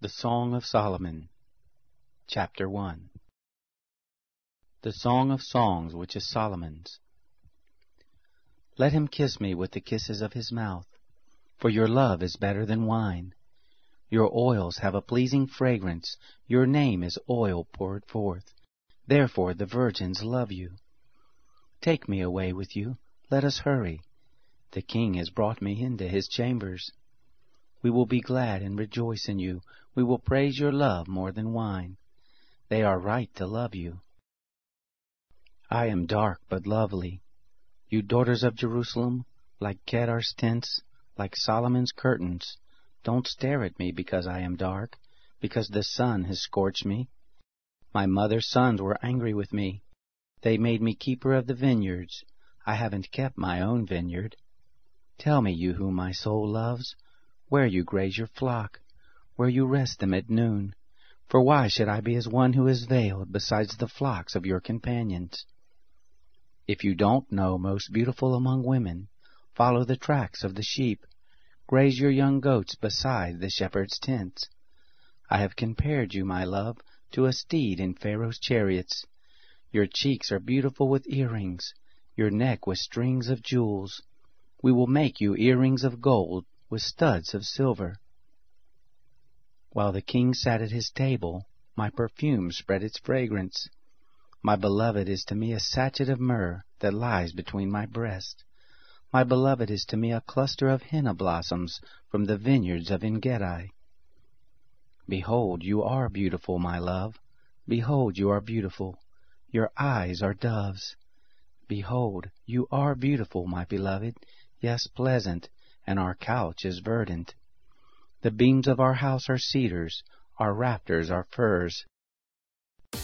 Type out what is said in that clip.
The Song of Solomon, Chapter 1 The Song of Songs which is Solomon's. Let him kiss me with the kisses of his mouth, for your love is better than wine. Your oils have a pleasing fragrance, your name is oil poured forth. Therefore the virgins love you. Take me away with you, let us hurry. The king has brought me into his chambers. We will be glad and rejoice in you. We will praise your love more than wine. They are right to love you. I am dark but lovely. You daughters of Jerusalem, like Kedar's tents, like Solomon's curtains, don't stare at me because I am dark, because the sun has scorched me. My mother's sons were angry with me. They made me keeper of the vineyards. I haven't kept my own vineyard. Tell me, you whom my soul loves, where you graze your flock, where you rest them at noon. For why should I be as one who is veiled besides the flocks of your companions? If you don't know, most beautiful among women, follow the tracks of the sheep, graze your young goats beside the shepherd's tents. I have compared you, my love, to a steed in Pharaoh's chariots. Your cheeks are beautiful with earrings, your neck with strings of jewels. We will make you earrings of gold with studs of silver. While the king sat at his table, my perfume spread its fragrance. My beloved is to me a sachet of myrrh that lies between my breasts. My beloved is to me a cluster of henna blossoms from the vineyards of Engedi. Behold, you are beautiful, my love. Behold, you are beautiful. Your eyes are doves. Behold, you are beautiful, my beloved, yes, pleasant, and our couch is verdant. The beams of our house are cedars, our rafters are firs.